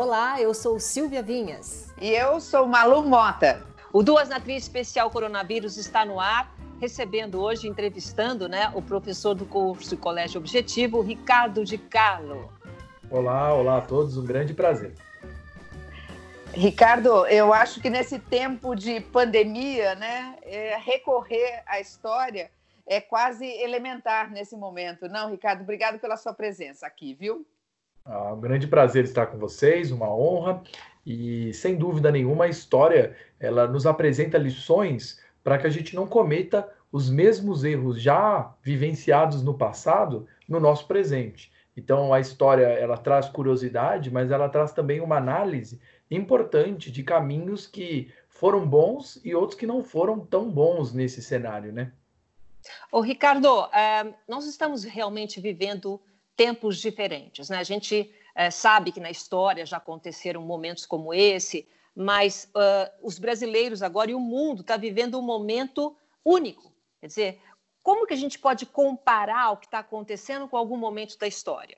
Olá, eu sou Silvia Vinhas. E eu sou Malu Mota. O Duas na Especial Coronavírus está no ar, recebendo hoje, entrevistando né, o professor do curso Colégio Objetivo, Ricardo de Carlo. Olá, olá a todos, um grande prazer. Ricardo, eu acho que nesse tempo de pandemia, né, é, recorrer à história é quase elementar nesse momento. Não, Ricardo, obrigado pela sua presença aqui, viu? Ah, um grande prazer estar com vocês, uma honra. E sem dúvida nenhuma, a história ela nos apresenta lições para que a gente não cometa os mesmos erros já vivenciados no passado no nosso presente. Então a história ela traz curiosidade, mas ela traz também uma análise importante de caminhos que foram bons e outros que não foram tão bons nesse cenário, né? Ô, Ricardo, uh, nós estamos realmente vivendo tempos diferentes. Né? A gente é, sabe que na história já aconteceram momentos como esse, mas uh, os brasileiros agora e o mundo está vivendo um momento único. Quer dizer, como que a gente pode comparar o que está acontecendo com algum momento da história?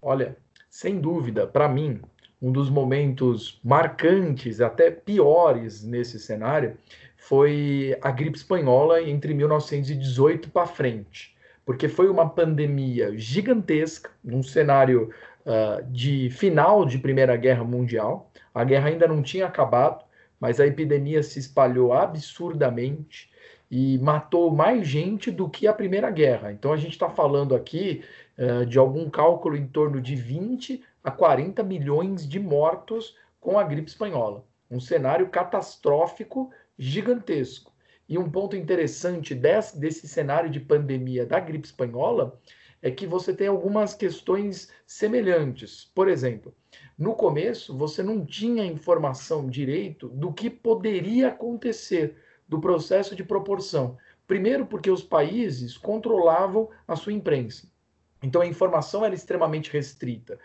Olha, sem dúvida, para mim, um dos momentos marcantes, até piores nesse cenário, foi a gripe espanhola entre 1918 para frente porque foi uma pandemia gigantesca, num cenário uh, de final de Primeira Guerra Mundial. A guerra ainda não tinha acabado, mas a epidemia se espalhou absurdamente e matou mais gente do que a Primeira Guerra. Então a gente está falando aqui uh, de algum cálculo em torno de 20 a 40 milhões de mortos com a gripe espanhola. Um cenário catastrófico gigantesco. E um ponto interessante desse, desse cenário de pandemia da gripe espanhola é que você tem algumas questões semelhantes. Por exemplo, no começo você não tinha informação direito do que poderia acontecer do processo de proporção. Primeiro, porque os países controlavam a sua imprensa. Então a informação era extremamente restrita.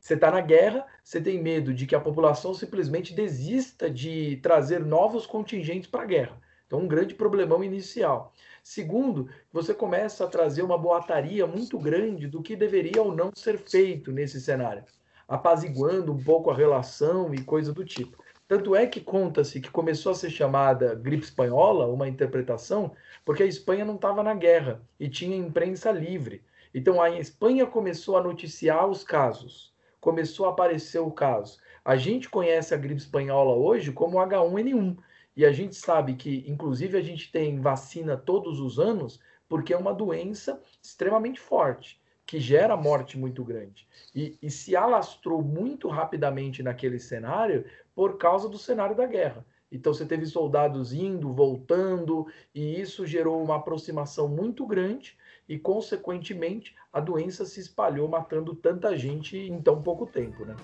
Você está na guerra, você tem medo de que a população simplesmente desista de trazer novos contingentes para a guerra. Então, um grande problemão inicial. Segundo, você começa a trazer uma boataria muito grande do que deveria ou não ser feito nesse cenário, apaziguando um pouco a relação e coisa do tipo. Tanto é que conta-se que começou a ser chamada gripe espanhola, uma interpretação, porque a Espanha não estava na guerra e tinha imprensa livre. Então a Espanha começou a noticiar os casos, começou a aparecer o caso. A gente conhece a gripe espanhola hoje como H1N1, e a gente sabe que, inclusive, a gente tem vacina todos os anos, porque é uma doença extremamente forte, que gera morte muito grande. E, e se alastrou muito rapidamente naquele cenário por causa do cenário da guerra. Então você teve soldados indo, voltando, e isso gerou uma aproximação muito grande e, consequentemente, a doença se espalhou, matando tanta gente em tão pouco tempo, né?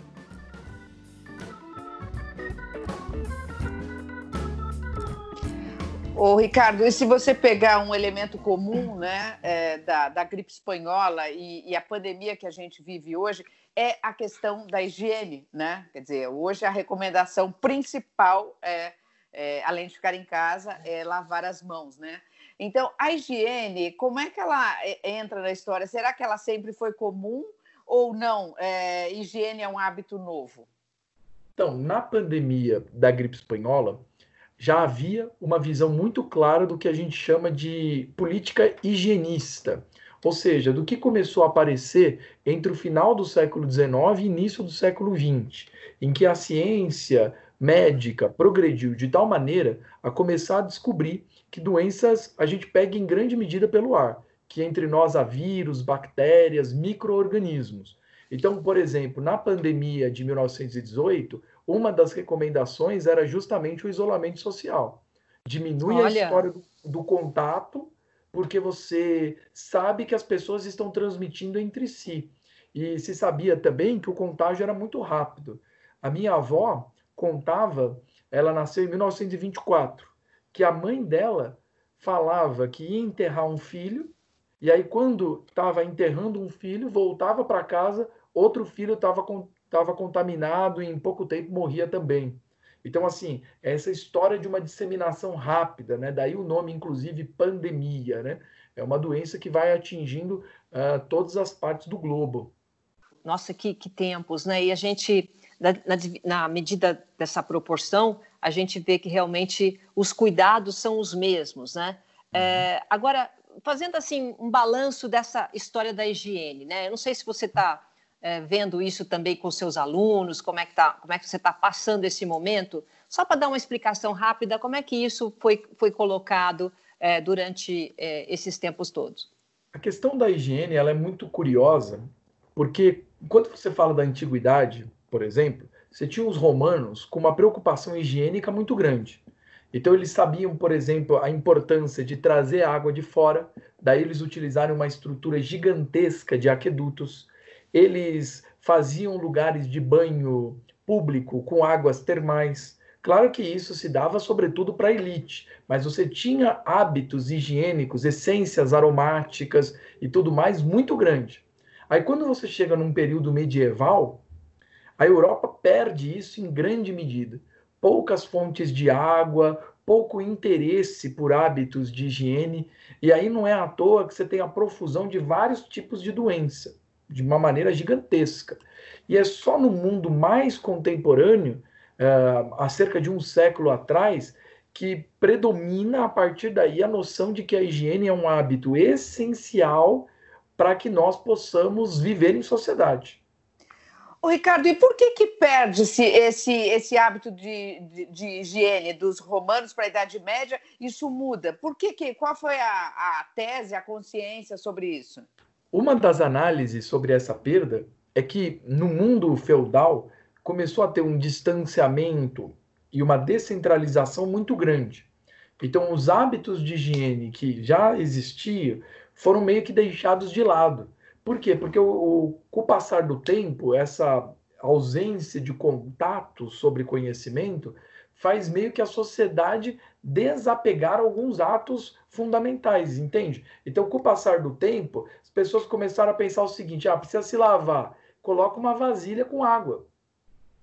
Ô, Ricardo, e se você pegar um elemento comum né, é, da, da gripe espanhola e, e, a pandemia que a gente vive hoje, é a questão da higiene, né? Quer dizer, hoje a recomendação principal é, é além de ficar em casa, é lavar as mãos, né? Então, a higiene, como é que ela é, entra na história? Será que ela sempre foi comum ou não? É, higiene é um hábito novo? Então, na pandemia da gripe espanhola, já havia uma visão muito clara do que a gente chama de política higienista, ou seja, do que começou a aparecer entre o final do século XIX e início do século XX, em que a ciência médica progrediu de tal maneira a começar a descobrir que doenças a gente pega em grande medida pelo ar, que entre nós há vírus, bactérias, micro-organismos. Então, por exemplo, na pandemia de 1918, uma das recomendações era justamente o isolamento social. Diminui Olha. a história do, do contato, porque você sabe que as pessoas estão transmitindo entre si. E se sabia também que o contágio era muito rápido. A minha avó contava, ela nasceu em 1924, que a mãe dela falava que ia enterrar um filho, e aí quando estava enterrando um filho, voltava para casa, outro filho estava estava contaminado e em pouco tempo morria também. Então, assim, essa história de uma disseminação rápida, né? Daí o nome, inclusive, pandemia, né? É uma doença que vai atingindo uh, todas as partes do globo. nossa, que, que tempos, né? E a gente, na, na, na, medida dessa proporção, a gente vê que realmente os cuidados são os mesmos, né? É, agora, fazendo assim um balanço dessa história da higiene, né? Eu não sei se você está é, vendo isso também com seus alunos, como é que tá, como é que você está passando esse momento, só para dar uma explicação rápida, como é que isso foi, foi colocado é, durante é, esses tempos todos? A questão da higiene ela é muito curiosa, porque quando você fala da antiguidade, por exemplo, você tinha os romanos com uma preocupação higiênica muito grande. Então eles sabiam, por exemplo, a importância de trazer água de fora, daí eles utilizaram uma estrutura gigantesca de aquedutos. Eles faziam lugares de banho público com águas termais. Claro que isso se dava sobretudo para a elite, mas você tinha hábitos higiênicos, essências aromáticas e tudo mais muito grande. Aí quando você chega num período medieval, a Europa perde isso em grande medida poucas fontes de água, pouco interesse por hábitos de higiene, e aí não é à toa que você tem a profusão de vários tipos de doença, de uma maneira gigantesca. E é só no mundo mais contemporâneo, uh, há cerca de um século atrás, que predomina a partir daí a noção de que a higiene é um hábito essencial para que nós possamos viver em sociedade. Ô, Ricardo, e por que que perde-se esse, esse hábito de, de, de, higiene dos romanos para a Idade Média? Isso muda. Por que que, qual foi a, a tese, a consciência sobre isso? Uma das análises sobre essa perda é que no mundo feudal começou a ter um distanciamento e uma descentralização muito grande. Então, os hábitos de higiene que já existiam foram meio que deixados de lado. Por quê? Porque o, o, com o passar do tempo, essa ausência de contato sobre conhecimento faz meio que a sociedade desapegar alguns atos fundamentais, entende? Então, com o passar do tempo, pessoas começaram a pensar o seguinte: ah, precisa se lavar, coloca uma vasilha com água.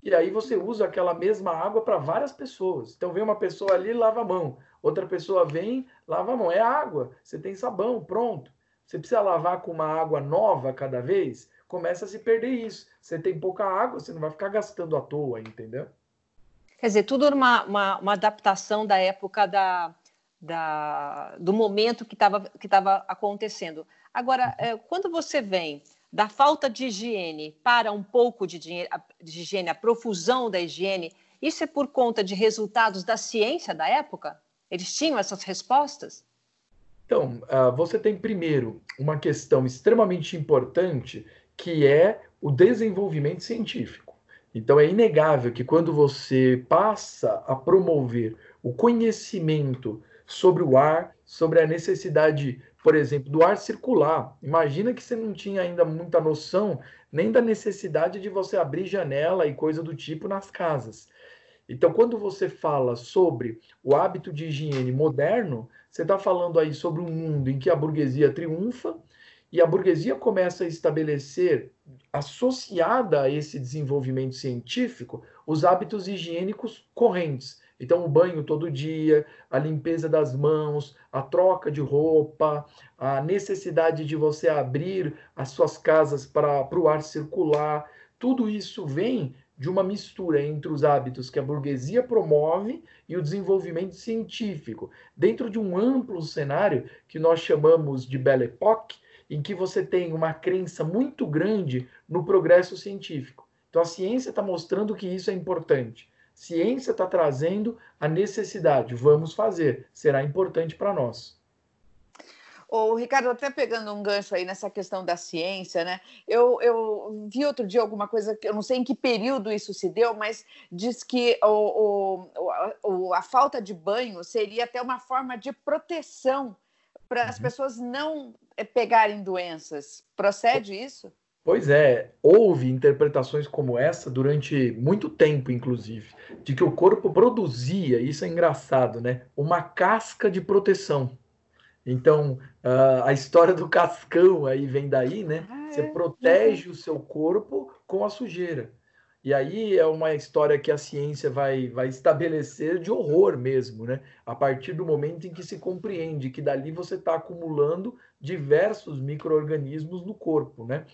E aí você usa aquela mesma água para várias pessoas. Então vem uma pessoa ali, lava a mão. Outra pessoa vem, lava a mão. É água. Você tem sabão, pronto. Você precisa lavar com uma água nova cada vez, começa a se perder isso. Você tem pouca água, você não vai ficar gastando à toa, entendeu? Quer dizer, tudo uma, uma, uma adaptação da época da, da, do momento que estava que tava acontecendo. Agora, é, quando você vem da falta de higiene para um pouco de, de higiene, a profusão da higiene, isso é por conta de resultados da ciência da época? Eles tinham essas respostas? Então, uh, você tem primeiro uma questão extremamente importante que é o desenvolvimento científico. Então, é inegável que quando você passa a promover o conhecimento sobre o ar, sobre a necessidade, por exemplo, do ar circular. Imagina que você não tinha ainda muita noção nem da necessidade de você abrir janela e coisa do tipo nas casas. Então, quando você fala sobre o hábito de higiene moderno, você está falando aí sobre um mundo em que a burguesia triunfa e a burguesia começa a estabelecer, associada a esse desenvolvimento científico, os hábitos higiênicos correntes. Então, o banho todo dia, a limpeza das mãos, a troca de roupa, a necessidade de você abrir as suas casas para o ar circular, tudo isso vem de uma mistura entre os hábitos que a burguesia promove e o desenvolvimento científico, dentro de um amplo cenário que nós chamamos de Belle Époque, em que você tem uma crença muito grande no progresso científico. Então a ciência está mostrando que isso é importante. Ciência está trazendo a necessidade. Vamos fazer, será importante para nós. O Ricardo, até pegando um gancho aí nessa questão da ciência, né? Eu, eu vi outro dia alguma coisa, eu não sei em que período isso se deu, mas diz que o, o, a, a falta de banho seria até uma forma de proteção para as uhum. pessoas não eh, pegarem doenças. Procede isso? Pois é, houve interpretações como essa durante muito tempo, inclusive, de que o corpo produzia, isso é engraçado, né? Uma casca de proteção. Então, uh, a história do cascão aí vem daí, né? Ah, Você é? protege uhum. o seu corpo com a sujeira. E aí é uma história que a ciência vai, vai estabelecer de horror mesmo, né? A partir do momento em que se compreende que dali você está acumulando diversos micro-organismos no corpo, né?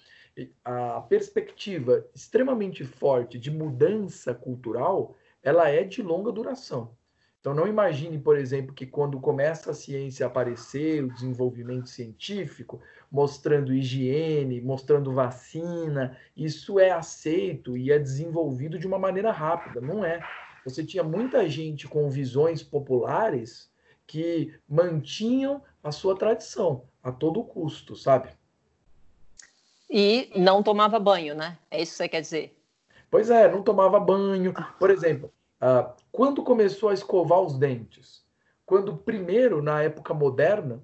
A perspectiva extremamente forte de mudança cultural, ela é de longa duração. Então, não imagine, por exemplo, que quando começa a ciência a aparecer, o desenvolvimento científico, mostrando higiene, mostrando vacina, isso é aceito e é desenvolvido de uma maneira rápida. Não é. Você tinha muita gente com visões populares que mantinham a sua tradição a todo custo, sabe? E não tomava banho, né? É isso que você quer dizer? Pois é, não tomava banho. Por exemplo, ah, quando começou a escovar os dentes? Quando, primeiro, na época moderna,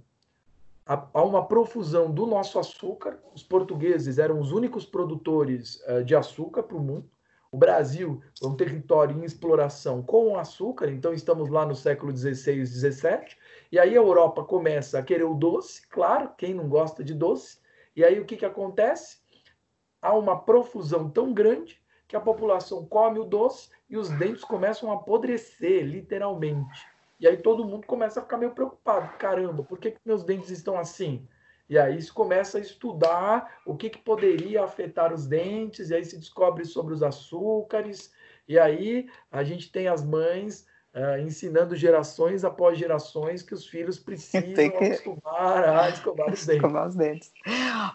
há uma profusão do nosso açúcar. Os portugueses eram os únicos produtores uh, de açúcar para o mundo. O Brasil é um território em exploração com açúcar, então estamos lá no século XVI, XVII. E aí a Europa começa a querer o doce, claro, quem não gosta de doce. E aí o que, que acontece? Há uma profusão tão grande que a população come o doce e os dentes começam a apodrecer, literalmente. E aí todo mundo começa a ficar meio preocupado. Caramba, por que, que meus dentes estão assim? E aí se começa a estudar o que, que poderia afetar os dentes, e aí se descobre sobre os açúcares, e aí a gente tem as mães uh, ensinando gerações após gerações que os filhos precisam que... acostumar a escovar os dentes. Escovar os dentes.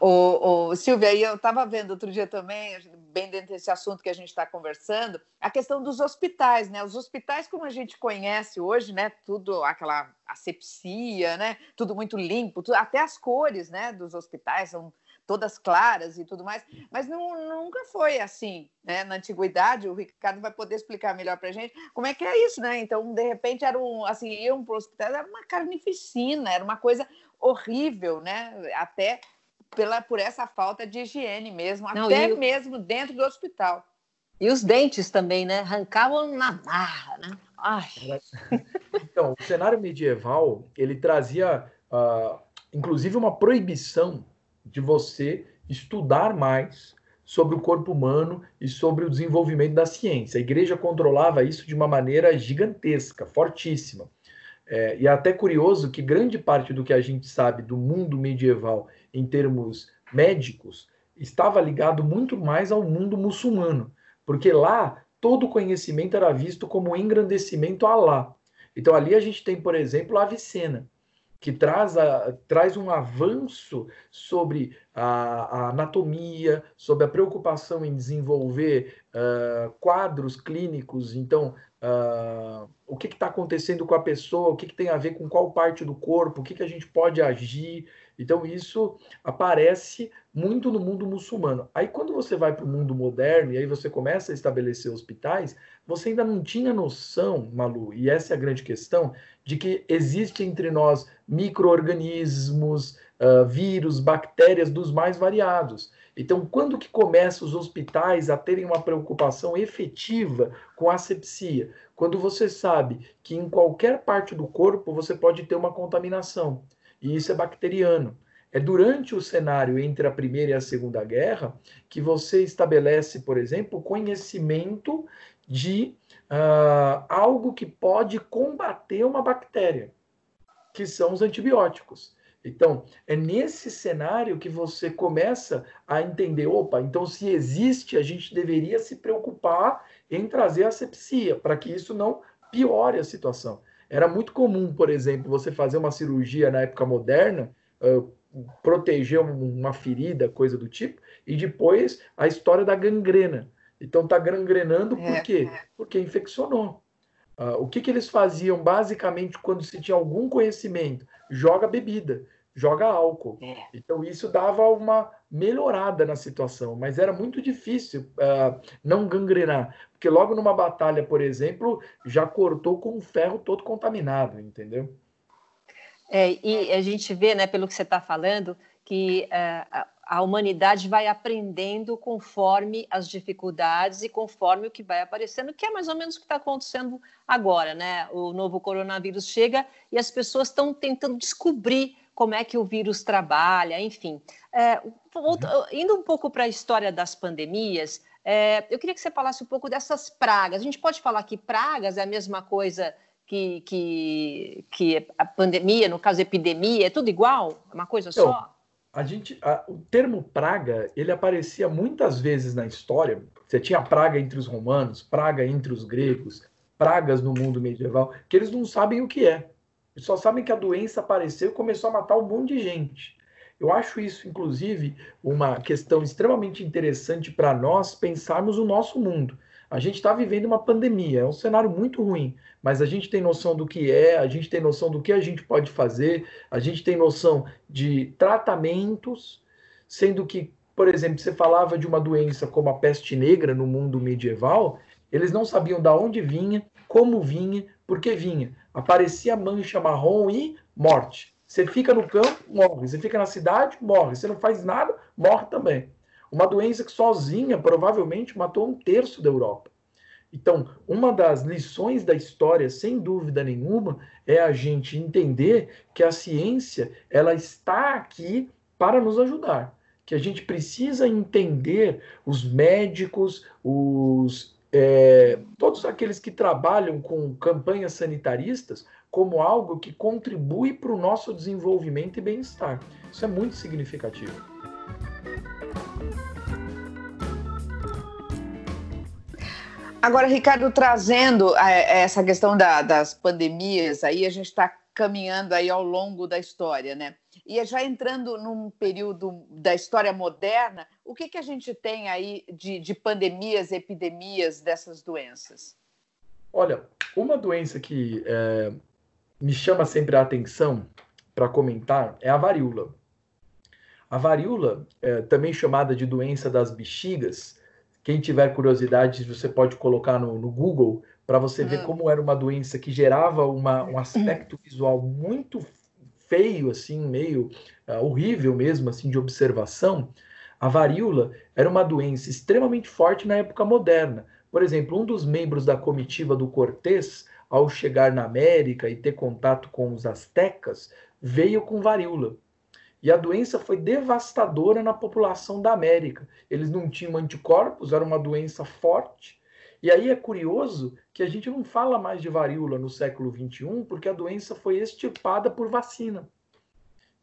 O, o, Silvia, aí eu estava vendo outro dia também, bem dentro desse assunto que a gente está conversando, a questão dos hospitais, né? Os hospitais, como a gente conhece hoje, né? Tudo aquela asepsia, né? Tudo muito limpo, tudo, até as cores, né? Dos hospitais são todas claras e tudo mais, mas não, nunca foi assim, né? Na antiguidade, o Ricardo vai poder explicar melhor para a gente como é que é isso, né? Então, de repente, era um, assim, iam para o hospital, era uma carnificina, era uma coisa horrível, né? Até pela, por essa falta de higiene mesmo, não, até e... mesmo dentro do hospital. E os dentes também, né? Arrancavam na marra, né? Ai. Então, o cenário medieval, ele trazia, uh, inclusive, uma proibição de você estudar mais sobre o corpo humano e sobre o desenvolvimento da ciência. A igreja controlava isso de uma maneira gigantesca, fortíssima. É, e é até curioso que grande parte do que a gente sabe do mundo medieval em termos médicos estava ligado muito mais ao mundo muçulmano, porque lá todo conhecimento era visto como engrandecimento a Allah. Então ali a gente tem, por exemplo, Avicena, que traz, a, traz um avanço sobre a, a, anatomia, sobre a preocupação em desenvolver uh, quadros clínicos. Então, uh, o que está acontecendo com a pessoa, o que, que, tem a ver com qual parte do corpo, o que, que a gente pode agir. Então, isso aparece muito no mundo muçulmano. Aí, quando você vai para o mundo moderno e aí você começa a estabelecer hospitais, você ainda não tinha noção, Malu, e essa é a grande questão, de que existe entre nós micro-organismos, uh, vírus, bactérias dos mais variados. Então, quando que começam os hospitais a terem uma preocupação efetiva com a asepsia? Quando você sabe que em qualquer parte do corpo você pode ter uma contaminação, e isso é bacteriano. É durante o cenário entre a Primeira e a Segunda Guerra que você estabelece, por exemplo, conhecimento de uh, algo que pode combater uma bactéria, que são os antibióticos. Então, é nesse cenário que você começa a entender: opa, então se existe, a gente deveria se preocupar em trazer asepsia, para que isso não piore a situação. Era muito comum, por exemplo, você fazer uma cirurgia na época moderna, uh, proteger uma ferida, coisa do tipo, e depois a história da gangrena. Então está gangrenando por é. quê? Porque infeccionou. Uh, o que, que eles faziam basicamente quando se tinha algum conhecimento? Joga bebida, joga álcool. É. Então isso dava uma melhorada na situação, mas era muito difícil uh, não gangrenar, porque logo numa batalha, por exemplo, já cortou com o ferro todo contaminado, entendeu? É, e a gente vê, né, pelo que você está falando, que uh, a humanidade vai aprendendo conforme as dificuldades e conforme o que vai aparecendo, que é mais ou menos o que está acontecendo agora, né? O novo coronavírus chega e as pessoas estão tentando descobrir como é que o vírus trabalha, enfim. É, indo um pouco para a história das pandemias, É, eu queria que você falasse um pouco dessas pragas. A gente pode falar que pragas é a mesma coisa que, que, que a pandemia, no caso epidemia, é tudo igual? É uma coisa então, só? A gente, a, o termo praga, ele aparecia muitas vezes na história. Você tinha praga entre os romanos, praga entre os gregos, pragas no mundo medieval, que eles não sabem o que é. Eles só sabem que a doença apareceu e começou a matar um monte de gente. Eu acho isso, inclusive, uma questão extremamente interessante para nós pensarmos o nosso mundo. A gente está vivendo uma pandemia, é um cenário muito ruim, mas a gente tem noção do que é, a gente tem noção do que a gente pode fazer, a gente tem noção de tratamentos, sendo que, por exemplo, você falava de uma doença como a peste negra no mundo medieval, eles não sabiam de onde vinha, como vinha, por que vinha. Aparecia mancha marrom e morte. Você fica no campo, morre. Você fica na cidade, morre. Você não faz nada, morre também. Uma doença que sozinha provavelmente matou um terço da Europa. Então, uma das lições da história, sem dúvida nenhuma, é a gente entender que a ciência ela está aqui para nos ajudar. Que a gente precisa entender os médicos, os é, todos aqueles que trabalham com campanhas sanitaristas como algo que contribui para o nosso desenvolvimento e bem-estar. Isso é muito significativo. Agora, Ricardo, trazendo é, essa questão da, das pandemias, aí a gente está caminhando aí ao longo da história, né? E já entrando num período da história moderna, o que, que a gente tem aí de, de pandemias, epidemias dessas doenças? Olha, uma doença que é, me chama sempre a atenção para comentar é a varíola. A varíola, é, também chamada de doença das bexigas, quem tiver curiosidade, você pode colocar no, no Google para você ver hum. como era uma doença que gerava uma, um aspecto visual muito feio, assim, meio uh, horrível mesmo, assim, de observação. A varíola era uma doença extremamente forte na época moderna. Por exemplo, um dos membros da comitiva do Cortés, ao chegar na América e ter contato com os astecas, veio com varíola. E a doença foi devastadora na população da América. Eles não tinham anticorpos, era uma doença forte. E aí é curioso que a gente não fala mais de varíola no século XXI, porque a doença foi extirpada por vacina.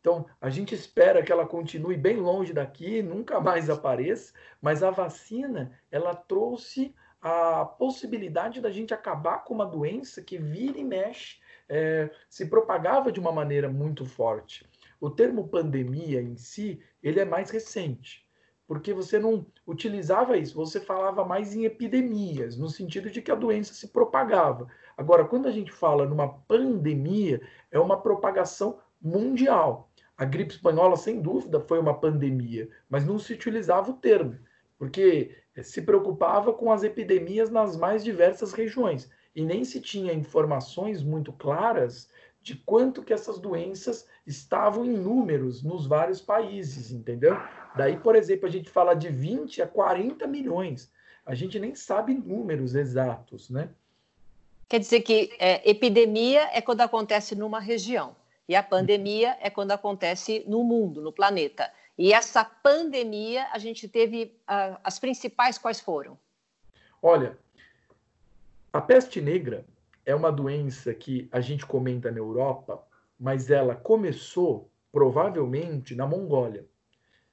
Então, a gente espera que ela continue bem longe daqui, nunca mais apareça, mas a vacina, ela trouxe a possibilidade da gente acabar com uma doença que vira e mexe, é, se propagava de uma maneira muito forte. O termo pandemia em si, ele é mais recente, porque você não utilizava isso, você falava mais em epidemias, no sentido de que a doença se propagava. Agora, quando a gente fala numa pandemia, é uma propagação mundial. A gripe espanhola, sem dúvida, foi uma pandemia, mas não se utilizava o termo, porque se preocupava com as epidemias nas mais diversas regiões e nem se tinha informações muito claras de quanto que essas doenças estavam em números nos vários países, entendeu? Daí, por exemplo, a gente fala de 20 a 40 milhões. A gente nem sabe números exatos, né? Quer dizer que é, epidemia é quando acontece numa região e a pandemia é quando acontece no mundo, no planeta. E essa pandemia, a gente teve as principais quais foram? Olha, a peste negra é uma doença que a gente comenta na Europa, mas ela começou provavelmente na Mongólia.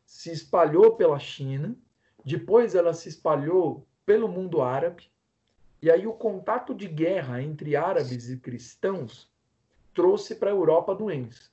Se espalhou pela China, depois ela se espalhou pelo mundo árabe, e aí o contato de guerra entre árabes e cristãos trouxe para a Europa a doença.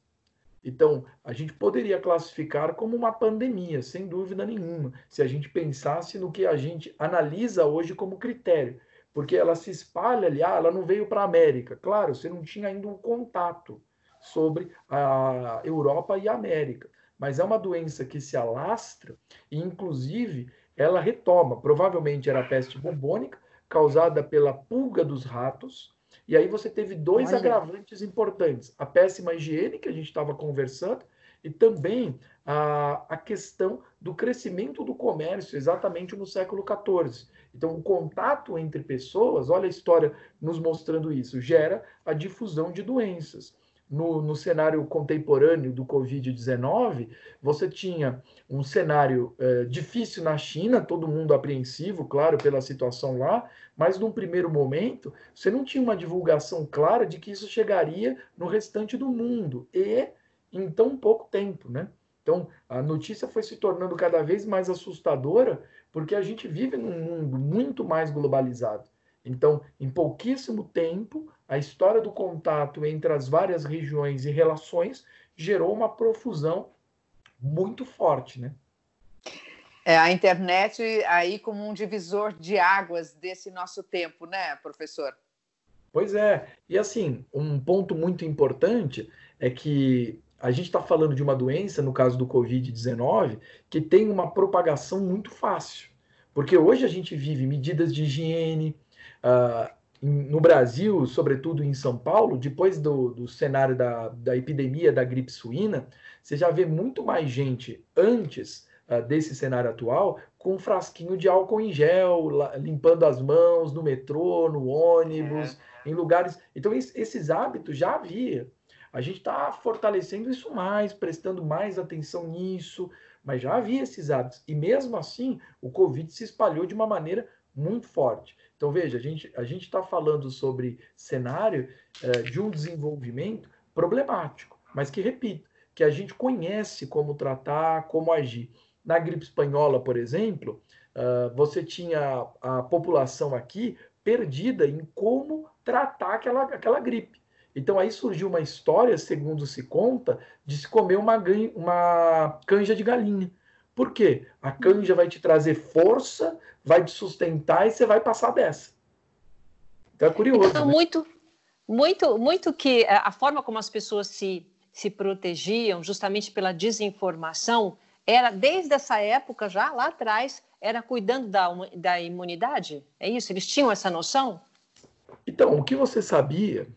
Então, a gente poderia classificar como uma pandemia, sem dúvida nenhuma, se a gente pensasse no que a gente analisa hoje como critério porque ela se espalha ali, ah, ela não veio para a América. Claro, você não tinha ainda um contato sobre a Europa e a América, mas é uma doença que se alastra e, inclusive, ela retoma. Provavelmente era a peste bubônica, causada pela pulga dos ratos, e aí você teve dois Olha. agravantes importantes: a péssima higiene, que a gente estava conversando, e também a, a questão do crescimento do comércio, exatamente no século XIV. Então, o contato entre pessoas, olha a história nos mostrando isso, gera a difusão de doenças. no, no cenário contemporâneo do Covid-19, você tinha um cenário é, difícil na China, todo mundo apreensivo, claro, pela situação lá, mas num primeiro momento, você não tinha uma divulgação clara de que isso chegaria no restante do mundo e em tão pouco tempo, né? Então, a notícia foi se tornando cada vez mais assustadora, porque a gente vive num mundo muito mais globalizado. Então, em pouquíssimo tempo, a história do contato entre as várias regiões e relações gerou uma profusão muito forte, né? É, a internet aí como um divisor de águas desse nosso tempo, né, professor? Pois é. E assim, um ponto muito importante é que a gente está falando de uma doença, no caso do Covid-19, que tem uma propagação muito fácil. Porque hoje a gente vive medidas de higiene. Uh, no Brasil, sobretudo em São Paulo, depois do, do cenário da, da epidemia da gripe suína, você já vê muito mais gente antes uh, desse cenário atual com um frasquinho de álcool em gel, limpando as mãos no metrô, no ônibus, é. em lugares. Então, esses hábitos já havia. A gente está fortalecendo isso mais, prestando mais atenção nisso, mas já havia esses hábitos. E mesmo assim, o Covid se espalhou de uma maneira muito forte. Então, veja, a gente a está falando sobre cenário é, de um desenvolvimento problemático, mas que, repito, que a gente conhece como tratar, como agir. Na gripe espanhola, por exemplo, uh, você tinha a população aqui perdida em como tratar aquela, aquela gripe. Então aí surgiu uma história, segundo se conta, de se comer uma, uma canja de galinha. Por quê? A canja vai te trazer força, vai te sustentar e você vai passar dessa. Então é curioso. Então, né? muito, muito, muito que a forma como as pessoas se, se protegiam, justamente pela desinformação, era desde essa época, já lá atrás, era cuidando da, da imunidade? É isso? Eles tinham essa noção? Então, o que você sabia,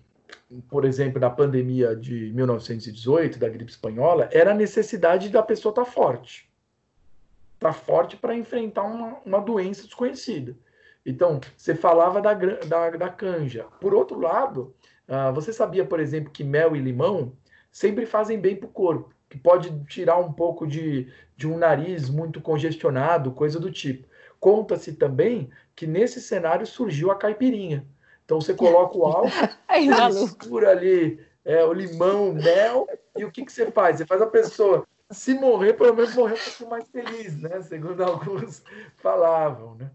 por exemplo, da pandemia de 1918, da gripe espanhola, era a necessidade da pessoa estar tá forte está forte para enfrentar uma, uma doença desconhecida. Então, você falava da, da, da canja. Por outro lado, uh, você sabia, por exemplo, que mel e limão sempre fazem bem para o corpo, que pode tirar um pouco de, de um nariz muito congestionado, coisa do tipo. Conta-se também que nesse cenário surgiu a caipirinha. Então você coloca o álcool, mistura ali é, o limão, o mel, e o que, que você faz? Você faz a pessoa se morrer, pelo menos morrer um pouco mais feliz, né? Segundo alguns falavam, né?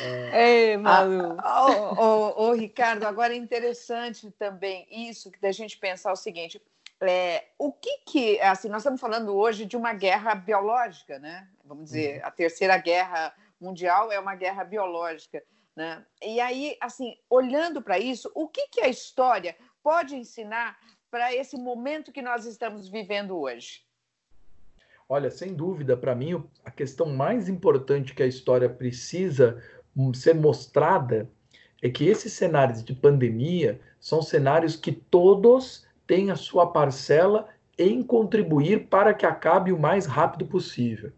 É... Ei, Malu. Ah, ô, Ricardo, agora é interessante também isso, que da gente pensar o seguinte, é, o que que, assim, nós estamos falando hoje de uma guerra biológica, né? Vamos dizer, uhum. a terceira guerra mundial é uma guerra biológica, né? E aí, assim, olhando para isso, o que que a história pode ensinar para esse momento que nós estamos vivendo hoje? Olha, sem dúvida, para mim, a questão mais importante que a história precisa hum, ser mostrada é que esses cenários de pandemia são cenários que todos têm a sua parcela em contribuir para que acabe o mais rápido possível.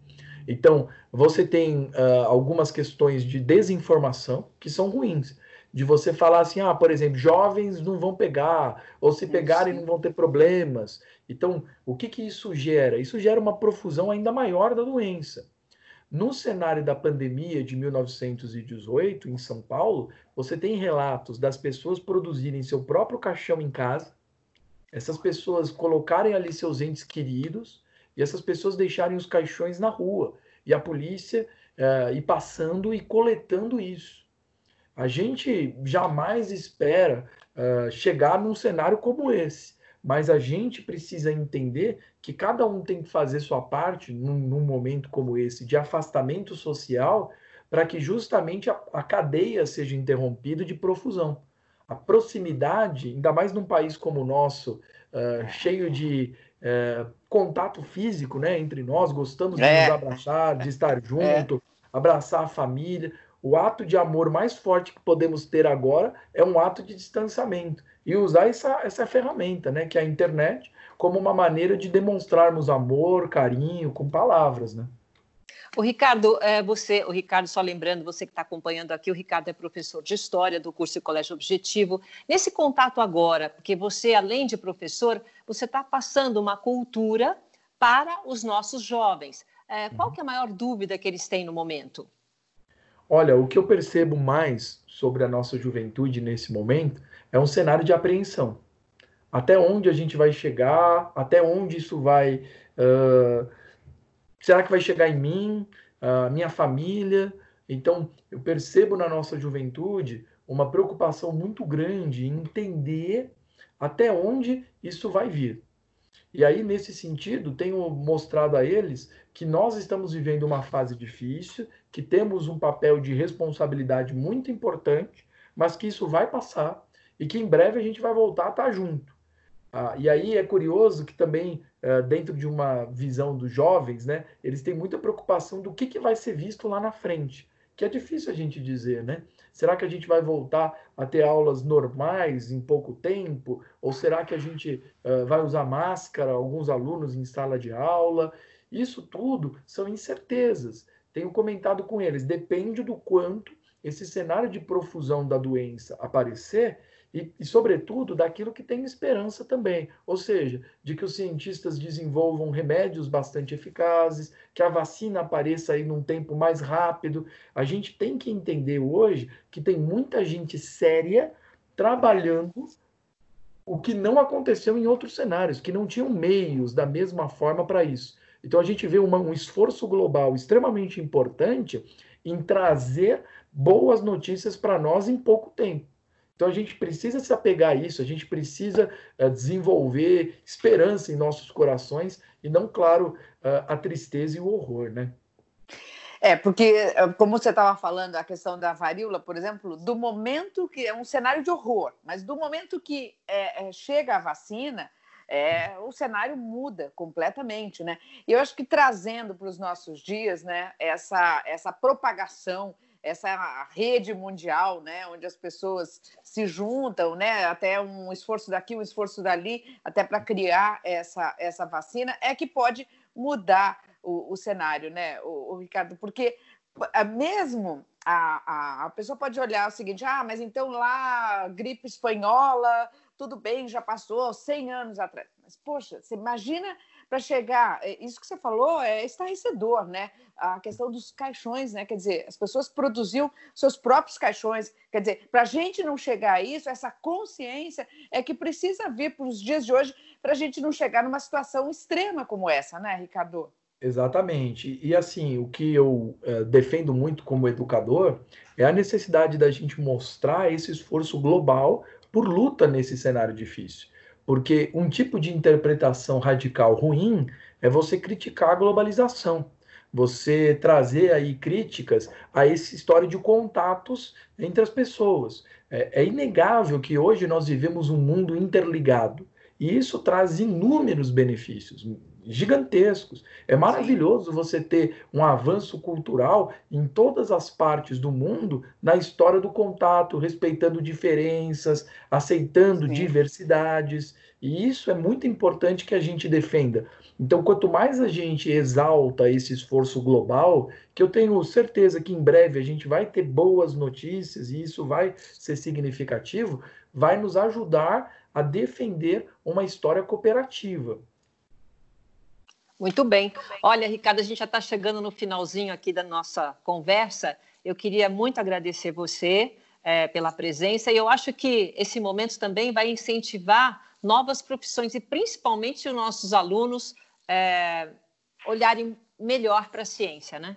Então, você tem uh, algumas questões de desinformação que são ruins. De você falar assim, ah, por exemplo, jovens não vão pegar, ou se pegarem não vão ter problemas. Então, o que, que isso gera? Isso gera uma profusão ainda maior da doença. No cenário da pandemia de 1918, em São Paulo, você tem relatos das pessoas produzirem seu próprio caixão em casa, essas pessoas colocarem ali seus entes queridos e essas pessoas deixarem os caixões na rua e a polícia uh, ir passando e coletando isso. A gente jamais espera uh, chegar num cenário como esse mas a gente precisa entender que cada um tem que fazer sua parte num, num momento como esse de afastamento social para que justamente a, a, cadeia seja interrompida de profusão. A proximidade, ainda mais num país como o nosso, uh, cheio de uh, contato físico né, entre nós, gostamos de é. nos abraçar, de estar junto, é. abraçar a família. O ato de amor mais forte que podemos ter agora é um ato de distanciamento e usar essa, essa ferramenta, né, que é a internet, como uma maneira de demonstrarmos amor, carinho com palavras, né? O Ricardo, é, você, o Ricardo, só lembrando, você que está acompanhando aqui, o Ricardo é professor de História do curso Colégio Objetivo. Nesse contato agora, porque você, além de professor, você está passando uma cultura para os nossos jovens. É, qual que é a maior dúvida que eles têm no momento? Olha, o que eu percebo mais sobre a nossa juventude nesse momento é um cenário de apreensão. Até onde a gente vai chegar? Até onde isso vai. Uh, será que vai chegar em mim, a minha família? Então, eu percebo na nossa juventude uma preocupação muito grande em entender até onde isso vai vir. E aí, nesse sentido, tenho mostrado a eles que nós estamos vivendo uma fase difícil, que temos um papel de responsabilidade muito importante, mas que isso vai passar e que em breve a gente vai voltar a estar junto. Ah, e aí é curioso que também, uh, dentro de uma visão dos jovens, né, eles têm muita preocupação do que, que vai ser visto lá na frente, que é difícil a gente dizer, né? Será que a gente vai voltar a ter aulas normais em pouco tempo? Ou será que a gente uh, vai usar máscara, alguns alunos em sala de aula? Isso tudo são incertezas. Tenho comentado com eles, depende do quanto esse cenário de profusão da doença aparecer e, e, sobretudo, daquilo que tem esperança também, ou seja, de que os cientistas desenvolvam remédios bastante eficazes, que a vacina apareça aí num tempo mais rápido. A gente tem que entender hoje que tem muita gente séria trabalhando o que não aconteceu em outros cenários, que não tinham meios da mesma forma para isso. Então a gente vê uma, um esforço global extremamente importante em trazer boas notícias para nós em pouco tempo. Então a gente precisa se apegar a isso, a gente precisa uh, desenvolver esperança em nossos corações e não, claro, uh, a tristeza e o horror, né? É, porque, eh, como você estava falando, a questão da varíola, por exemplo, do momento que é um cenário de horror, mas do momento que é, é, chega a vacina, é, o cenário muda completamente, né? E eu acho que trazendo para os nossos dias, né, essa, essa propagação essa rede mundial, né, onde as pessoas se juntam, né, até um esforço daqui, um esforço dali, até para criar essa, essa vacina, é que pode mudar o, o cenário, né, o, o, Ricardo, porque ah, mesmo a, a, a pessoa pode olhar o seguinte, ah, mas então lá gripe espanhola, tudo bem, já passou 100 anos atrás, mas poxa, você imagina para chegar. É, isso que você falou é estarrecedor, né? A questão dos caixões, né? Quer dizer, as pessoas produziam seus próprios caixões. Quer dizer, para a gente não chegar a isso, essa consciência é que precisa vir para os dias de hoje para a gente não chegar numa situação extrema como essa, né, Ricardo? Exatamente. E assim, o que eu é, defendo muito como educador é a necessidade da gente mostrar esse esforço global por luta nesse cenário difícil. Porque um tipo de interpretação radical ruim é você criticar a globalização, você trazer aí críticas a essa história de contatos entre as pessoas. É, é inegável que hoje nós vivemos um mundo interligado. E isso traz inúmeros benefícios, gigantescos. É maravilhoso você ter um avanço cultural em todas as partes do mundo na história do contato, respeitando diferenças, aceitando Sim. diversidades. E isso é muito importante que a gente defenda. Então, quanto mais a gente exalta esse esforço global, que eu tenho certeza que em breve a gente vai ter boas notícias e isso vai ser significativo, vai nos ajudar a defender uma história cooperativa. Muito bem. Olha, Ricardo, a gente já está chegando no finalzinho aqui da nossa conversa. Eu queria muito agradecer você é, pela presença e eu acho que esse momento também vai incentivar novas profissões e principalmente os nossos alunos é, olharem melhor para a ciência, né?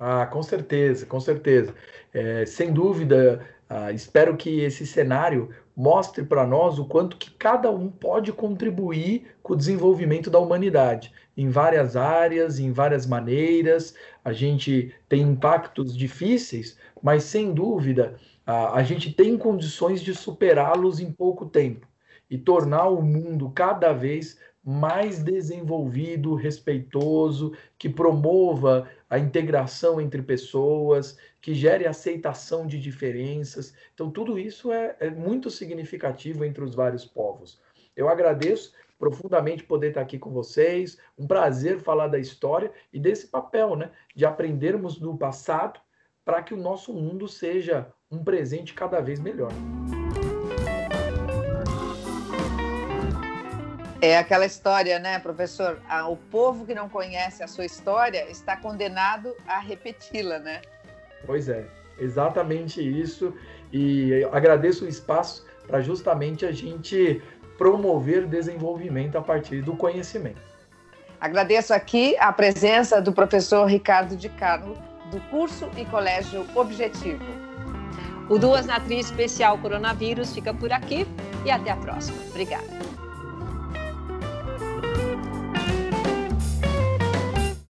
Ah, com certeza, com certeza. É, sem dúvida, ah, espero que esse cenário mostre para nós o quanto que cada um pode contribuir com o desenvolvimento da humanidade em várias áreas, em várias maneiras. A gente tem impactos difíceis, mas sem dúvida a, a gente tem condições de superá-los em pouco tempo e tornar o mundo cada vez mais desenvolvido, respeitoso, que promova a integração entre pessoas, que gere aceitação de diferenças. Então, tudo isso é, é muito significativo entre os vários povos. Eu agradeço profundamente poder estar aqui com vocês. Um prazer falar da história e desse papel, né, de aprendermos do passado para que o nosso mundo seja um presente cada vez melhor. É aquela história, né, professor? Ah, o povo que não conhece a sua história está condenado a repeti-la, né? Pois é, exatamente isso. E agradeço o espaço para justamente a gente promover desenvolvimento a partir do conhecimento. Agradeço aqui a presença do professor Ricardo de Carlo, do curso e colégio Objetivo. O Duas na Tri Especial Coronavírus fica por aqui e até a próxima. Obrigada.